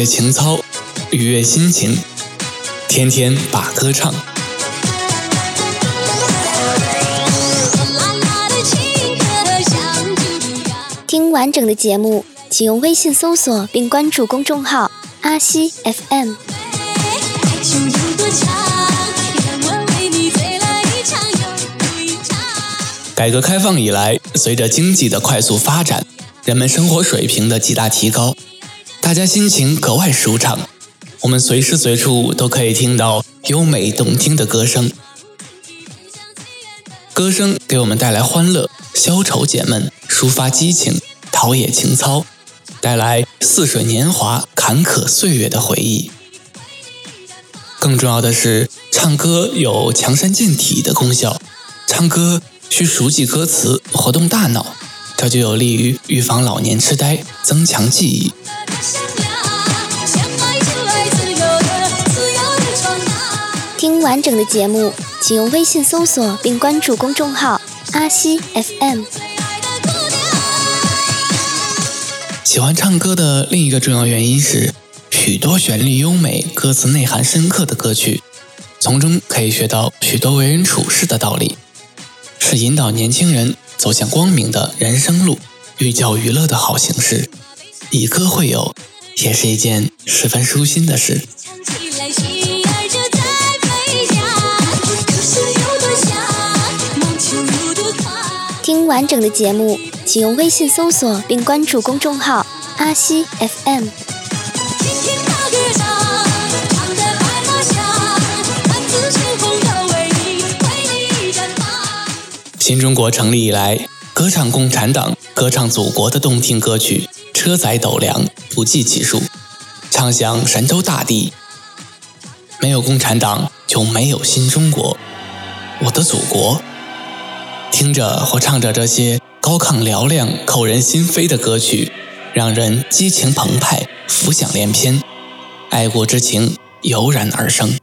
冶情操，愉悦心情，天天把歌唱。听完整的节目，请用微信搜索并关注公众号“阿西 FM”。改革开放以来，随着经济的快速发展，人们生活水平的极大提高，大家心情格外舒畅。我们随时随处都可以听到优美动听的歌声，歌声给我们带来欢乐，消愁解闷，抒发激情，陶冶情操，带来似水年华、坎坷岁月的回忆。更重要的是，唱歌有强身健体的功效，唱歌。需熟记歌词，活动大脑，这就有利于预防老年痴呆，增强记忆。完整的节目，请用微信搜索并关注公众号“阿西 FM”。喜欢唱歌的另一个重要原因是，许多旋律优美、歌词内涵深刻的歌曲，从中可以学到许多为人处事的道理。是引导年轻人走向光明的人生路，寓教于乐的好形式。以歌会友，也是一件十分舒心的事。完整的节目，请用微信搜索并关注公众号“阿西 FM”。新中国成立以来，歌唱共产党、歌唱祖国的动听歌曲车载斗量，不计其数，唱响神州大地。没有共产党，就没有新中国，我的祖国。听着或唱着这些高亢嘹亮、扣人心扉的歌曲，让人激情澎湃，浮想联翩，爱国之情油然而生。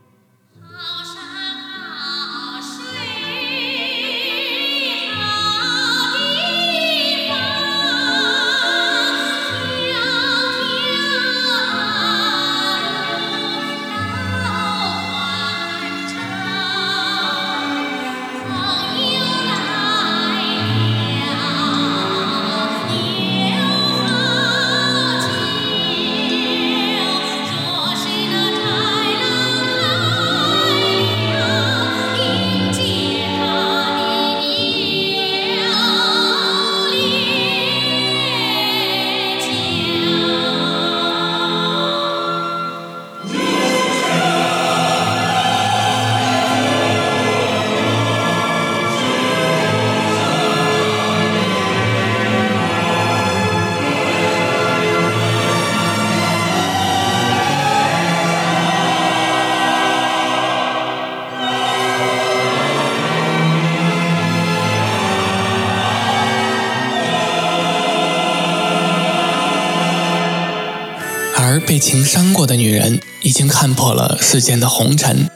被情伤过的女人，已经看破了世间的红尘，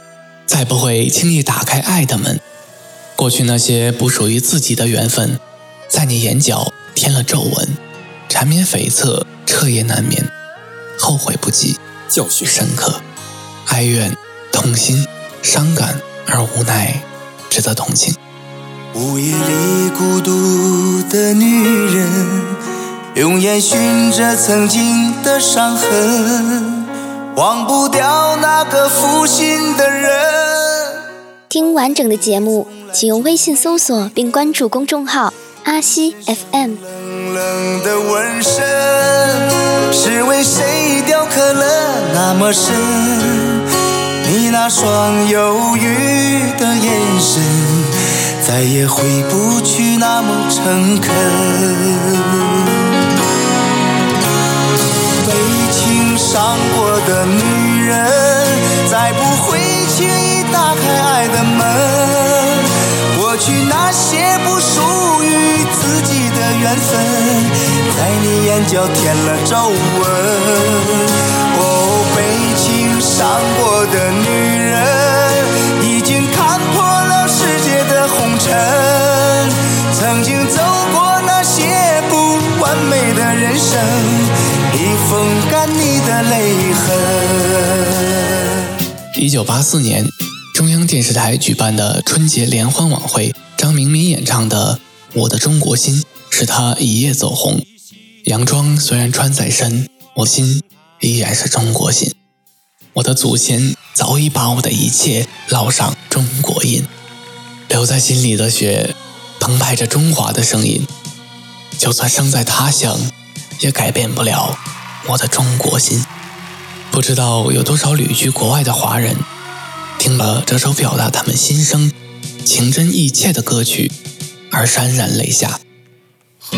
再不会轻易打开爱的门。过去那些不属于自己的缘分，在你眼角添了皱纹，缠绵悱恻，彻夜难眠，后悔不及，教训深刻，哀怨、痛心、伤感而无奈，值得同情。午夜里孤独人。用眼寻着曾经的伤痕，忘不掉那个负心的人。听完整的节目，请用微信搜索并关注公众号“阿西 FM”。冷冷的纹身，是为谁雕刻了那么深？你那双忧郁的眼神，再也回不去那么诚恳。伤过的女人，再不会轻易打开爱的门。过去那些不属于自己的缘分，在你眼角添了皱纹。哦，被情伤过的女人，已经看破了世界的红尘。曾经走过那些不完美的人生，泪痕。一九八四年，中央电视台举办的春节联欢晚会，张明敏演唱的《我的中国心》使他一夜走红。洋装虽然穿在身，我心依然是中国心。我的祖先早已把我的一切烙上中国印，留在心里的血，澎湃着中华的声音。就算生在他乡，也改变不了我的中国心。不知道有多少旅居国外的华人，听了这首表达他们心声、情真意切的歌曲，而潸然泪下。河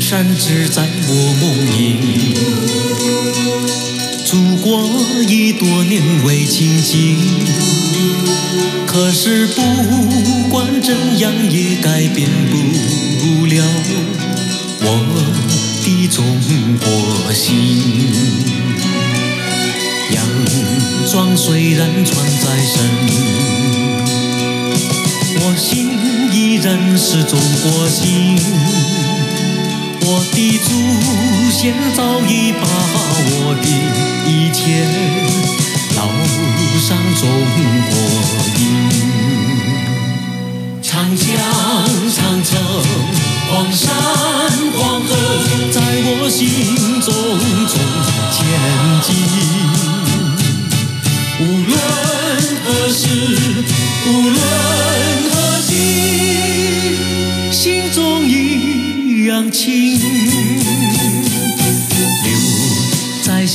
山只在我梦萦，祖国已多年未亲近，可是不管怎样也改变不了我的中国心。洋装虽然穿在身，我心依然是中国心。我的祖先早已把我的一切烙上中国印。长江、长城、黄山、黄河，在我心中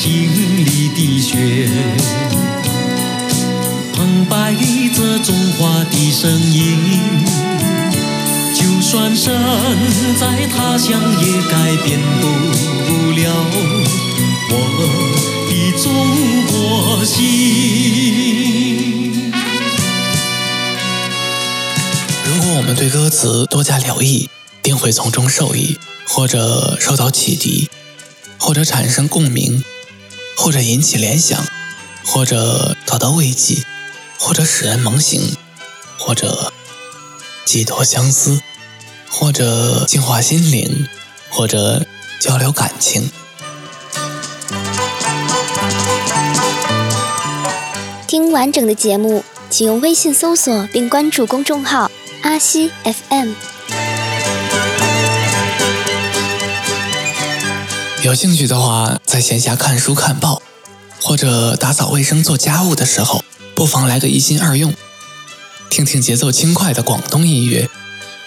心里的血，澎湃着中华的声音。就算身在他乡，也改变不了我。的中国心。如果我们对歌词多加留意，定会从中受益，或者受到启迪，或者产生共鸣，或者引起联想，或者找到慰藉，或者使人萌醒，或者寄托相思，或者净化心灵，或者交流感情。听完整的节目，请用微信搜索并关注公众号“阿西 FM”。有兴趣的话，在闲暇看书看报，或者打扫卫生做家务的时候，不妨来个一心二用，听听节奏轻快的广东音乐，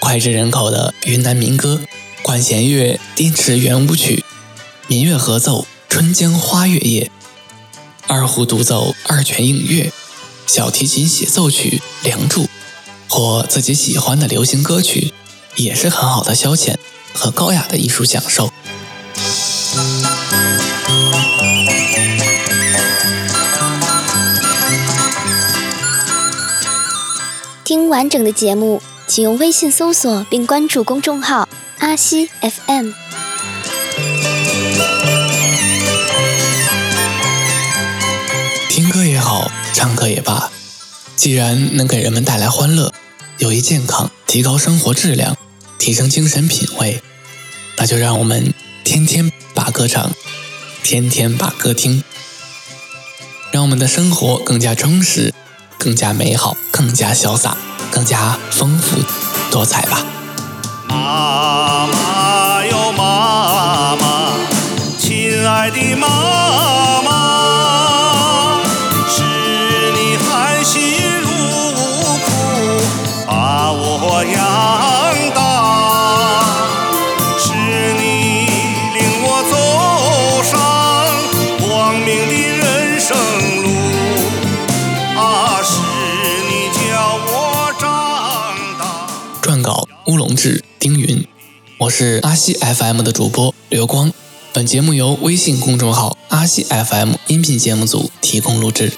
脍炙人口的云南民歌，管弦乐滇池圆舞曲，民乐合奏《春江花月夜》。二胡独奏二泉映月，小提琴协奏曲《梁祝》，或自己喜欢的流行歌曲，也是很好的消遣和高雅的艺术享受。听完整的节目，请用微信搜索并关注公众号“阿西 FM”。听歌也好唱歌也罢，既然能给人们带来欢乐、有益健康、提高生活质量、提升精神品味，那就让我们天天把歌唱，天天把歌听，让我们的生活更加充实、更加美好、更加潇洒、更加丰富多彩吧。我是阿西 FM 的主播刘光。本节目由微信公众号阿西 FM 音频节目组提供录制。